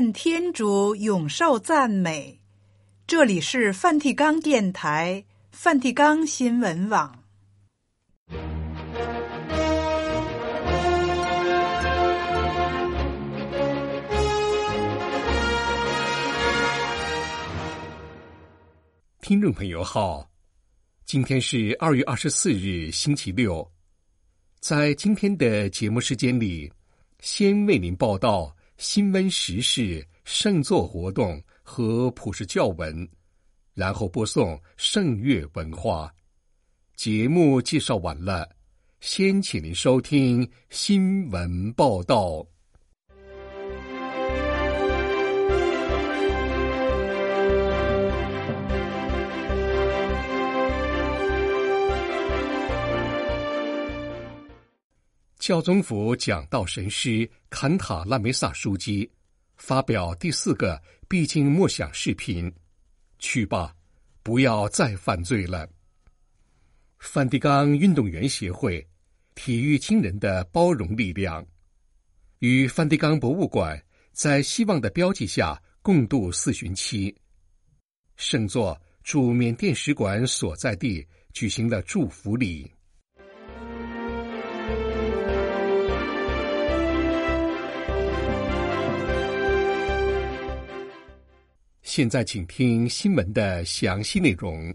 愿天主永受赞美。这里是梵蒂冈电台、梵蒂冈新闻网。听众朋友好，今天是二月二十四日，星期六。在今天的节目时间里，先为您报道新闻时事、圣座活动和普世教文，然后播送圣乐文化。节目介绍完了，先请您收听新闻报道。教宗府讲道神师坎塔拉梅萨枢机发表第四个必经默想视频，去吧，不要再犯罪了。梵蒂冈运动员协会体育惊人的包容力量，与梵蒂冈博物馆在希望的标记下共度四旬期，圣座驻缅甸使馆所在地举行了祝福礼。现在，请听新闻的详细内容。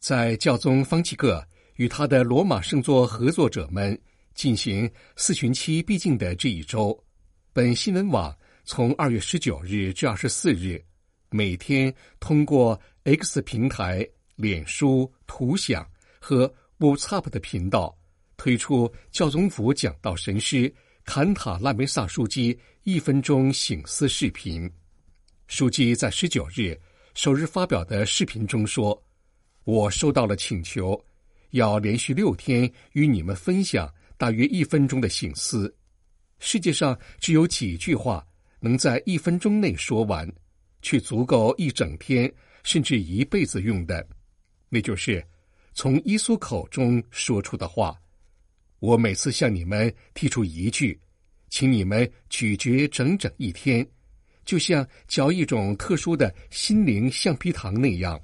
在教宗方济各与他的罗马圣座合作者们进行四旬期必经的这一周，本新闻网从二月十九日至二十四日，每天通过 X 平台、脸书、图享和 WhatsApp 的频道推出教宗府讲道神师坎塔拉梅萨枢机一分钟醒思视频。书记在十九日首日发表的视频中说：“我收到了请求，要连续六天与你们分享大约一分钟的醒思。世界上只有几句话能在一分钟内说完，却足够一整天甚至一辈子用的，那就是从耶稣口中说出的话。我每次向你们提出一句，请你们咀嚼整整一天。”就像嚼一种特殊的心灵橡皮糖那样，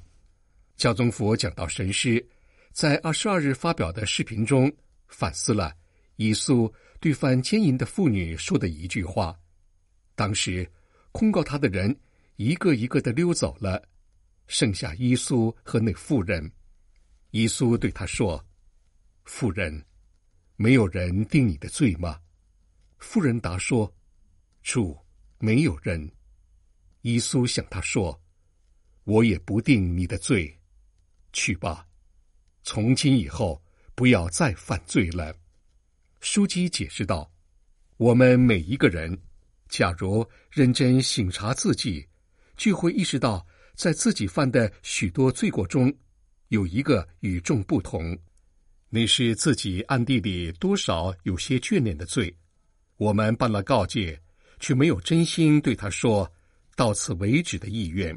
教宗府讲到神师在二十二日发表的视频中反思了耶稣对犯奸淫的妇女说的一句话。当时控告他的人一个一个的溜走了，剩下耶稣和那妇人。耶稣对他说：“妇人，没有人定你的罪吗？”妇人答说：“主。”没有人，耶稣向他说：“我也不定你的罪，去吧，从今以后不要再犯罪了。”枢机解释道：“我们每一个人，假如认真省察自己，就会意识到，在自己犯的许多罪过中，有一个与众不同，那是自己暗地里多少有些眷恋的罪。我们办了告诫。”却没有真心对他说“到此为止”的意愿。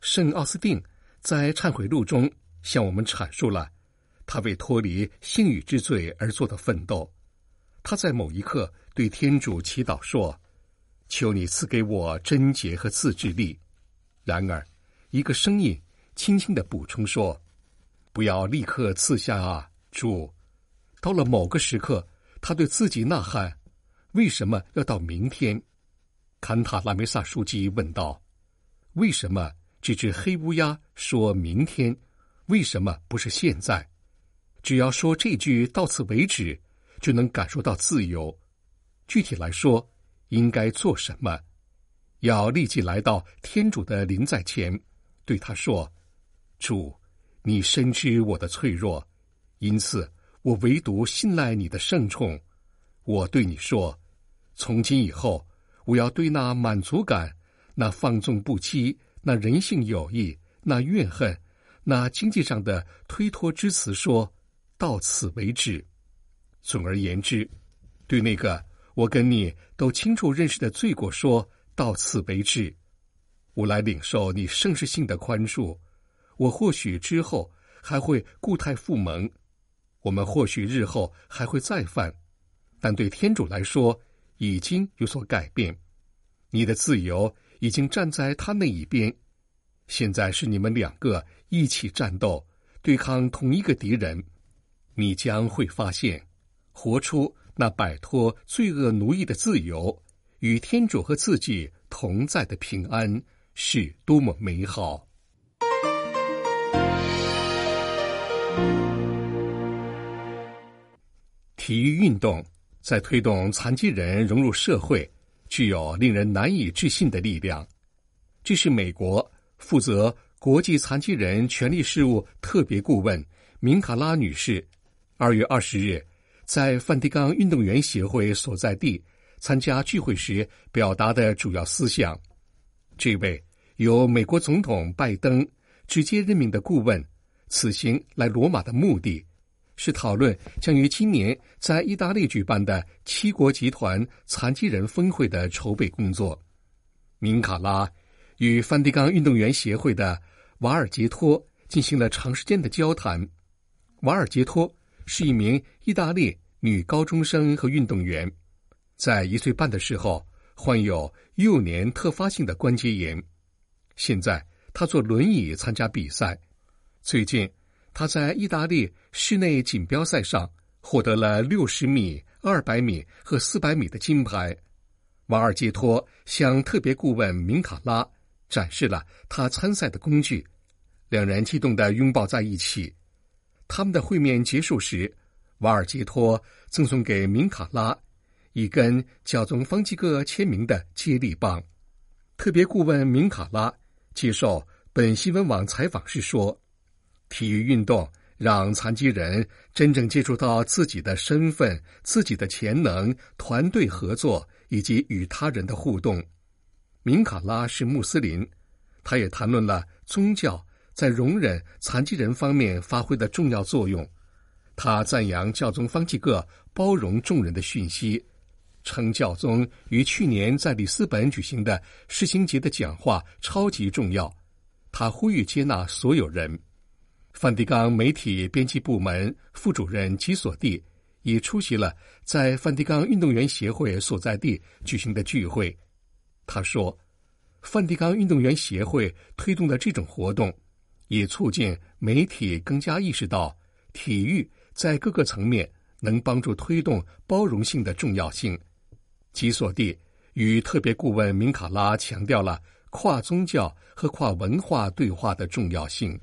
圣奥斯定在忏悔录中向我们阐述了他为脱离性欲之罪而做的奋斗。他在某一刻对天主祈祷说：“求你赐给我贞洁和自制力。”然而，一个声音轻轻的补充说：“不要立刻赐下啊，主！”到了某个时刻，他对自己呐喊。为什么要到明天？坎塔拉梅萨书记问道：“为什么这只黑乌鸦说明天？为什么不是现在？只要说这句到此为止，就能感受到自由。具体来说，应该做什么？要立即来到天主的临在前，对他说：‘主，你深知我的脆弱，因此我唯独信赖你的圣宠。’我对你说。”从今以后，我要对那满足感、那放纵不羁、那人性友谊、那怨恨、那经济上的推脱之词说到此为止。总而言之，对那个我跟你都清楚认识的罪过说到此为止。我来领受你圣事性的宽恕。我或许之后还会故态复萌，我们或许日后还会再犯，但对天主来说。已经有所改变，你的自由已经站在他那一边。现在是你们两个一起战斗，对抗同一个敌人。你将会发现，活出那摆脱罪恶奴役的自由，与天主和自己同在的平安，是多么美好。体育运动在推动残疾人融入社会，具有令人难以置信的力量。这是美国。负责国际残疾人权利事务特别顾问明卡拉女士，二月二十日在梵蒂冈运动员协会所在地参加聚会时表达的主要思想。这位由美国总统拜登直接任命的顾问，此行来罗马的目的是讨论将于今年在意大利举办的七国集团残疾人峰会的筹备工作。明卡拉。与梵蒂冈运动员协会的瓦尔杰托进行了长时间的交谈。瓦尔杰托是一名意大利女高中生和运动员，在一岁半的时候患有幼年特发性的关节炎。现在她坐轮椅参加比赛。最近，他在意大利室内锦标赛上获得了六十米、二百米和四百米的金牌。瓦尔杰托向特别顾问明卡拉。展示了他参赛的工具，两人激动地拥抱在一起。他们的会面结束时，瓦尔杰托赠送给明卡拉一根教宗方济各签名的接力棒。特别顾问明卡拉接受本新闻网采访时说：“体育运动让残疾人真正接触到自己的身份、自己的潜能、团队合作以及与他人的互动。”明卡拉是穆斯林，他也谈论了宗教在容忍残疾人方面发挥的重要作用。他赞扬教宗方济各包容众人的讯息，称教宗于去年在里斯本举行的世青节的讲话超级重要。他呼吁接纳所有人。梵蒂冈媒体编辑部门副主任基索蒂也出席了在梵蒂冈运动员协会所在地举行的聚会。他说：“梵蒂冈运动员协会推动的这种活动，也促进媒体更加意识到体育在各个层面能帮助推动包容性的重要性。”基索蒂与特别顾问明卡拉强调了跨宗教和跨文化对话的重要性。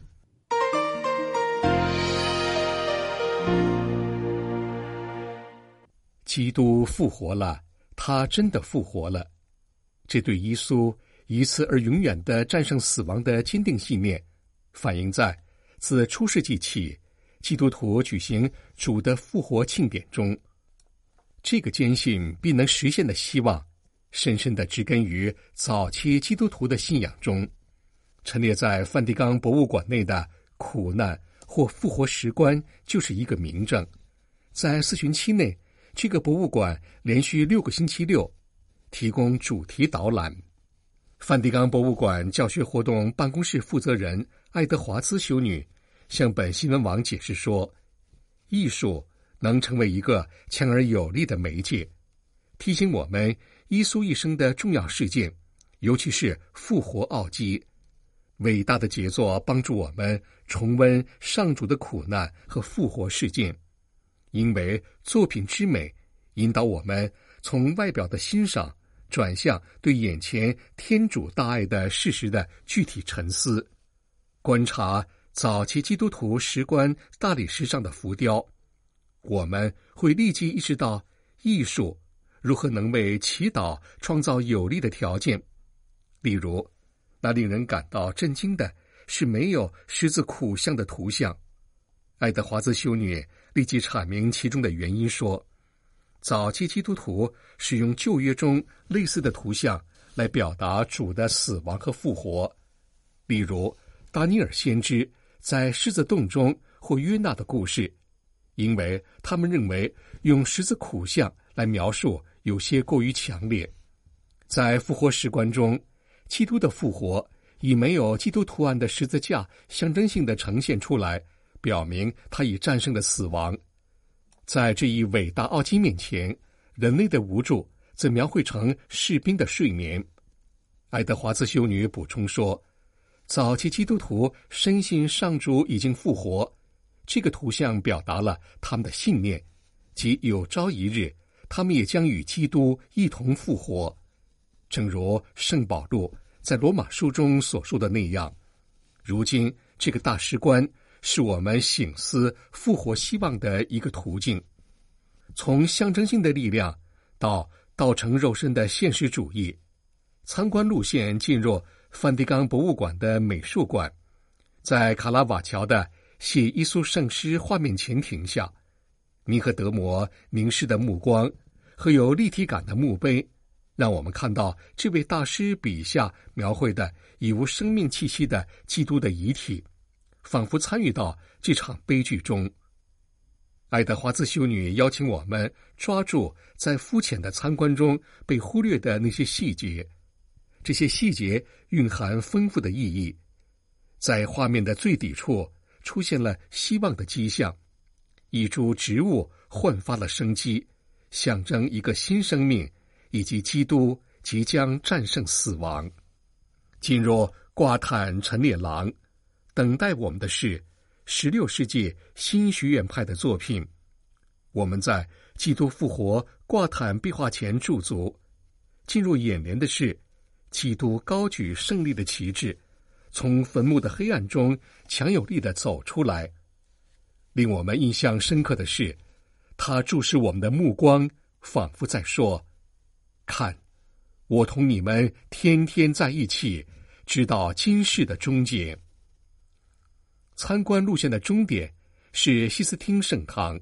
基督复活了，他真的复活了。这对耶稣一次而永远的战胜死亡的坚定信念，反映在自初世纪起基督徒举行主的复活庆典中。这个坚信必能实现的希望，深深的植根于早期基督徒的信仰中。陈列在梵蒂冈博物馆内的苦难或复活石棺就是一个明证。在四旬期内，这个博物馆连续六个星期六。提供主题导览。梵蒂冈博物馆教学活动办公室负责人爱德华兹修女向本新闻网解释说：“艺术能成为一个强而有力的媒介，提醒我们耶稣一生的重要事件，尤其是复活奥迹。伟大的杰作帮助我们重温上主的苦难和复活事件，因为作品之美引导我们从外表的欣赏。”转向对眼前天主大爱的事实的具体沉思，观察早期基督徒石棺大理石上的浮雕，我们会立即意识到艺术如何能为祈祷创造有利的条件。例如，那令人感到震惊的是没有十字苦像的图像。爱德华兹修女立即阐明其中的原因说。早期基督徒使用旧约中类似的图像来表达主的死亡和复活，例如达尼尔先知在狮子洞中或约纳的故事，因为他们认为用十字苦像来描述有些过于强烈。在复活石棺中，基督的复活以没有基督图案的十字架象征性的呈现出来，表明他已战胜了死亡。在这一伟大奥迹面前，人类的无助则描绘成士兵的睡眠，爱德华兹修女补充说：“早期基督徒深信上主已经复活，这个图像表达了他们的信念，即有朝一日他们也将与基督一同复活。正如圣保禄在罗马书中所说的那样，如今这个大师观是我们醒思复活希望的一个途径。从象征性的力量到道成肉身的现实主义。”参观路线进入梵蒂冈博物馆的美术馆，在卡拉瓦乔的写耶稣圣诗画面前停下。尼和德摩凝视的目光和有立体感的墓碑，让我们看到这位大师笔下描绘的已无生命气息的基督的遗体，仿佛参与到这场悲剧中。爱德华兹修女邀请我们抓住在肤浅的参观中被忽略的那些细节。这些细节蕴含丰富的意义，在画面的最底处出现了希望的迹象，一株植物焕发了生机，象征一个新生命，以及基督即将战胜死亡。进入挂毯陈列廊，等待我们的是十六世纪新学院派的作品。我们在基督复活挂毯壁画前驻足，进入眼帘的是。基督高举胜利的旗帜，从坟墓的黑暗中强有力的走出来。令我们印象深刻的是，他注视我们的目光，仿佛在说：“看，我同你们天天在一起，直到今世的终结。”参观路线的终点是西斯汀圣堂。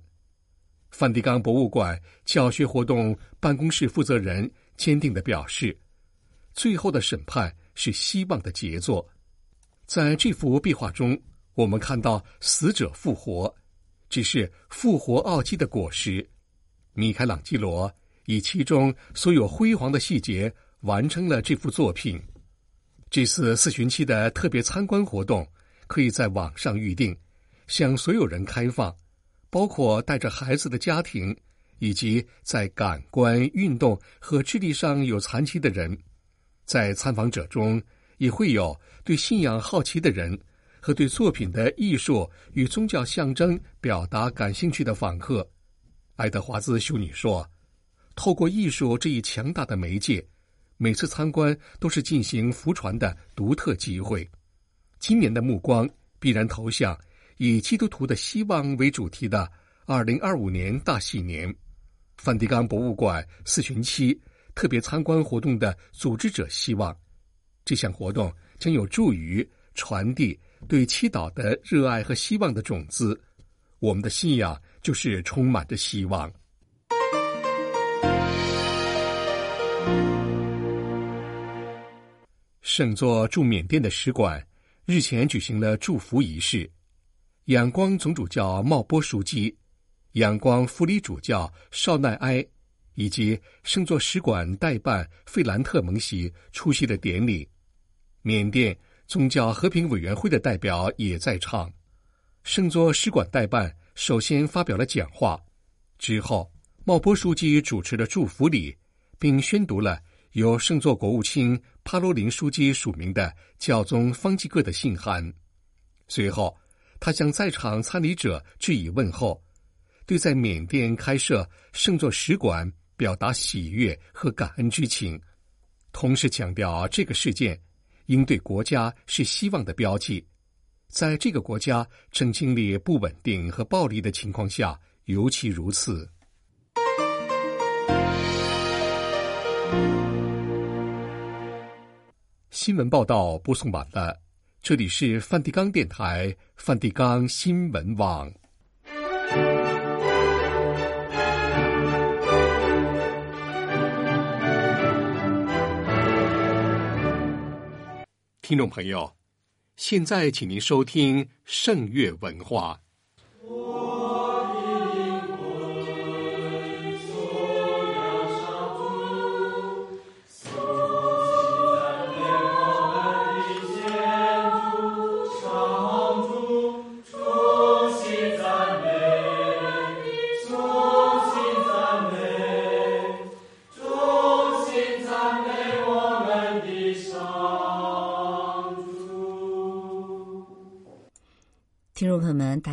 梵蒂冈博物馆教学活动办公室负责人坚定的表示。最后的审判是希望的杰作，在这幅壁画中，我们看到死者复活，只是复活奥迹的果实。米开朗基罗以其中所有辉煌的细节完成了这幅作品。这次四旬期的特别参观活动可以在网上预订，向所有人开放，包括带着孩子的家庭以及在感官、运动和智力上有残疾的人。在参访者中，也会有对信仰好奇的人和对作品的艺术与宗教象征表达感兴趣的访客。爱德华兹修女说：“透过艺术这一强大的媒介，每次参观都是进行福传的独特机会。今年的目光必然投向以基督徒的希望为主题的二零二五年大禧年。梵蒂冈博物馆四旬期。”特别参观活动的组织者希望，这项活动将有助于传递对祈祷的热爱和希望的种子。我们的信仰就是充满着希望。圣座驻缅甸的使馆日前举行了祝福仪式，仰光总主教茂波枢机、仰光辅理主教邵奈埃。以及圣座使馆代办费兰特蒙西出席的典礼，缅甸宗教和平委员会的代表也在场。圣座使馆代办首先发表了讲话，之后茂波枢机主持了祝福礼，并宣读了由圣座国务卿帕罗林枢机署名的教宗方济各的信函。随后，他向在场参礼者致以问候，对在缅甸开设圣座使馆。表达喜悦和感恩之情，同时强调这个事件应对国家是希望的标记，在这个国家正经历不稳定和暴力的情况下，尤其如此。新闻报道播送完了，这里是梵蒂冈电台梵蒂冈新闻网。听众朋友，现在请您收听圣乐文化。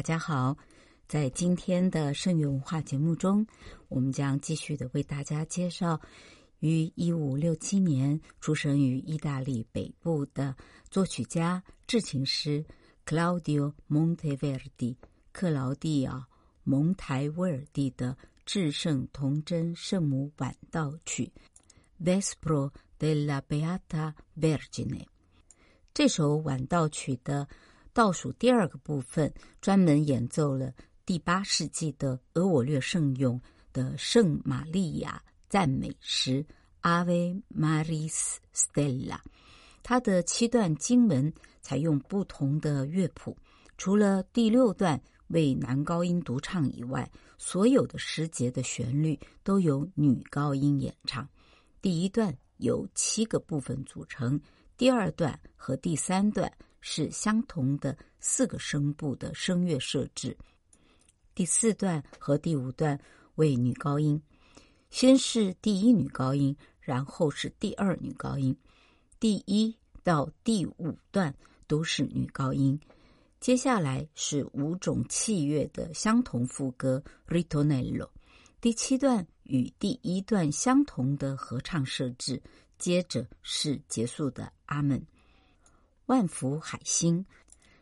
大家好！在今天的圣乐文化节目中，我们将继续的为大家介绍于一五六七年出生于意大利北部的作曲家、制琴师 Claudio Monteverdi 克劳蒂奥·蒙台威尔第的至圣童真圣母晚道曲 Vespro della Beata Vergine。这首晚道曲的倒数第二个部分，专门演奏了第八世纪的俄我略圣咏的圣玛利亚赞美诗 Ave Maris Stella。它的七段经文采用不同的乐谱，除了第六段为男高音独唱以外，所有的诗节的旋律都由女高音演唱。第一段由七个部分组成，第二段和第三段。是相同的四个声部的声乐设置。第四段和第五段为女高音，先是第一女高音，然后是第二女高音。第一到第五段都是女高音，接下来是五种器乐的相同副歌 Ritornello。第七段与第一段相同的合唱设置，接着是结束的阿门。万福海星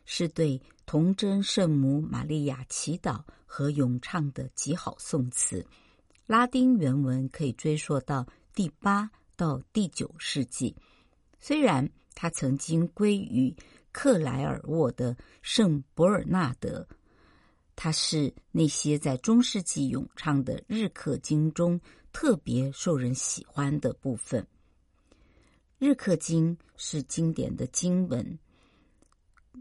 是对童真圣母玛利亚祈祷和咏唱的极好颂词。拉丁原文可以追溯到第八到第九世纪。虽然它曾经归于克莱尔沃的圣伯尔纳德，它是那些在中世纪咏唱的日课经中特别受人喜欢的部分。日课经是经典的经文，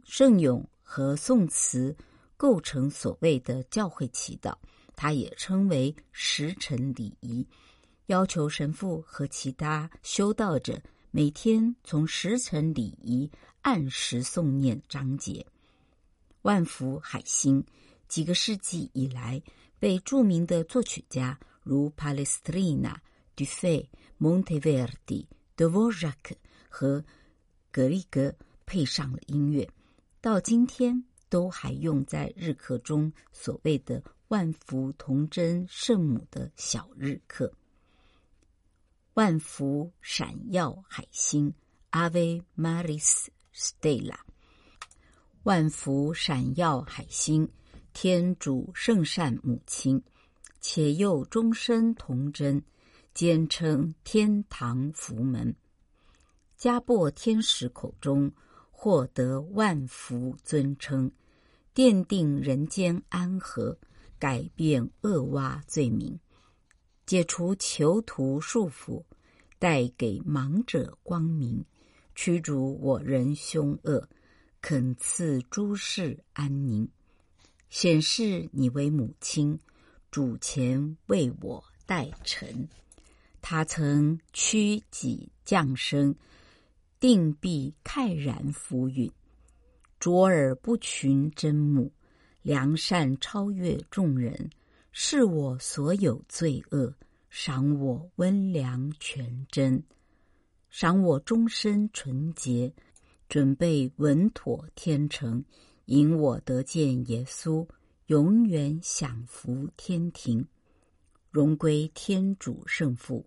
圣咏和颂词构成所谓的教会祈祷，它也称为时辰礼仪，要求神父和其他修道者每天从时辰礼仪按时诵念章节。万福海星几个世纪以来被著名的作曲家如 Palestrina、Dufay、Monteverdi。德沃热克和格里格配上了音乐，到今天都还用在日课中。所谓的万福童真圣母的小日课，万福闪耀海星，Ave Maris Stella，万福闪耀海星，天主圣善母亲，且又终身童真。简称天堂福门，加擘天使口中获得万福尊称，奠定人间安和，改变厄洼罪名，解除囚徒束缚，带给盲者光明，驱逐我人凶恶，恳赐诸世安宁，显示你为母亲，主前为我代陈。他曾屈己降生，定必慨然俯允，卓尔不群真母，良善超越众人，视我所有罪恶，赏我温良全真，赏我终身纯洁，准备稳妥天成，引我得见耶稣，永远享福天庭。荣归天主圣父，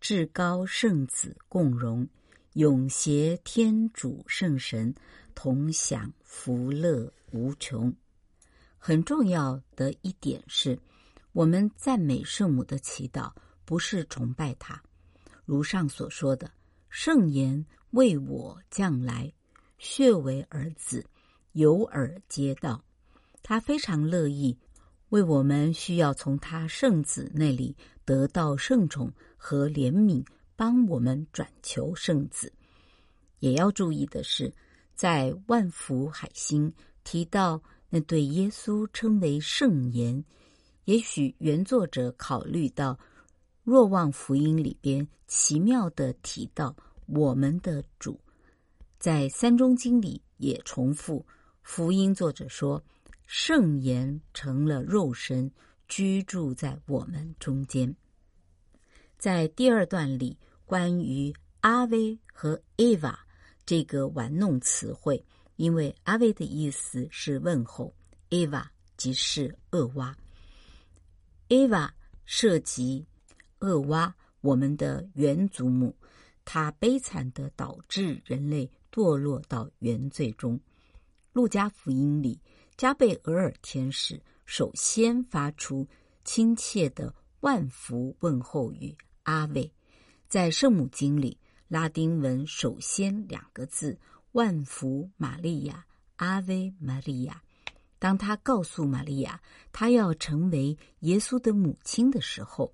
至高圣子共荣，永携天主圣神同享福乐无穷。很重要的一点是，我们赞美圣母的祈祷不是崇拜她，如上所说的，圣言为我将来，血为儿子，有耳皆道，他非常乐意。为我们需要从他圣子那里得到圣宠和怜悯，帮我们转求圣子。也要注意的是，在万福海星提到那对耶稣称为圣言，也许原作者考虑到若望福音里边奇妙的提到我们的主，在三中经里也重复福音作者说。圣言成了肉身，居住在我们中间。在第二段里，关于阿威和艾娃这个玩弄词汇，因为阿威的意思是问候，Eva 即是恶娃。Eva 涉及恶娃，我们的原祖母，她悲惨的导致人类堕落到原罪中。路加福音里，加贝尔天使首先发出亲切的万福问候语“阿维”。在圣母经里，拉丁文首先两个字“万福玛利亚”，阿维玛利亚。当他告诉玛利亚，他要成为耶稣的母亲的时候，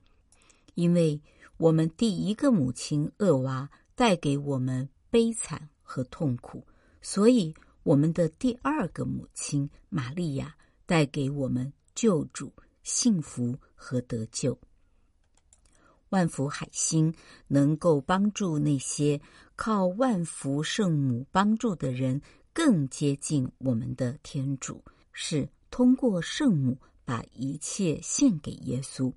因为我们第一个母亲厄娃带给我们悲惨和痛苦，所以我们的第二个母亲玛利亚带给我们救主、幸福和得救。万福海星能够帮助那些靠万福圣母帮助的人，更接近我们的天主。是通过圣母把一切献给耶稣。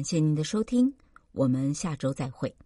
感谢您的收听，我们下周再会。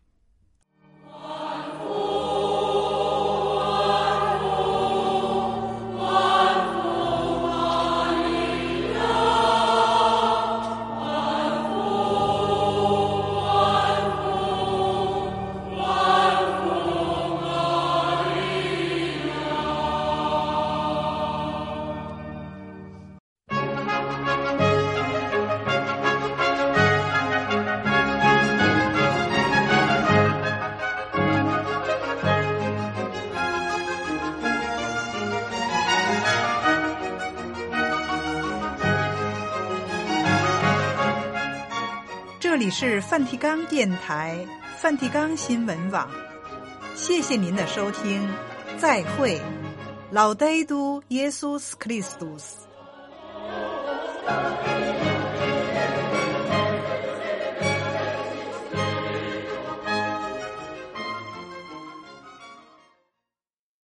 是梵蒂冈电台、梵蒂冈新闻网。谢谢您的收听，再会，老呆都耶稣基督。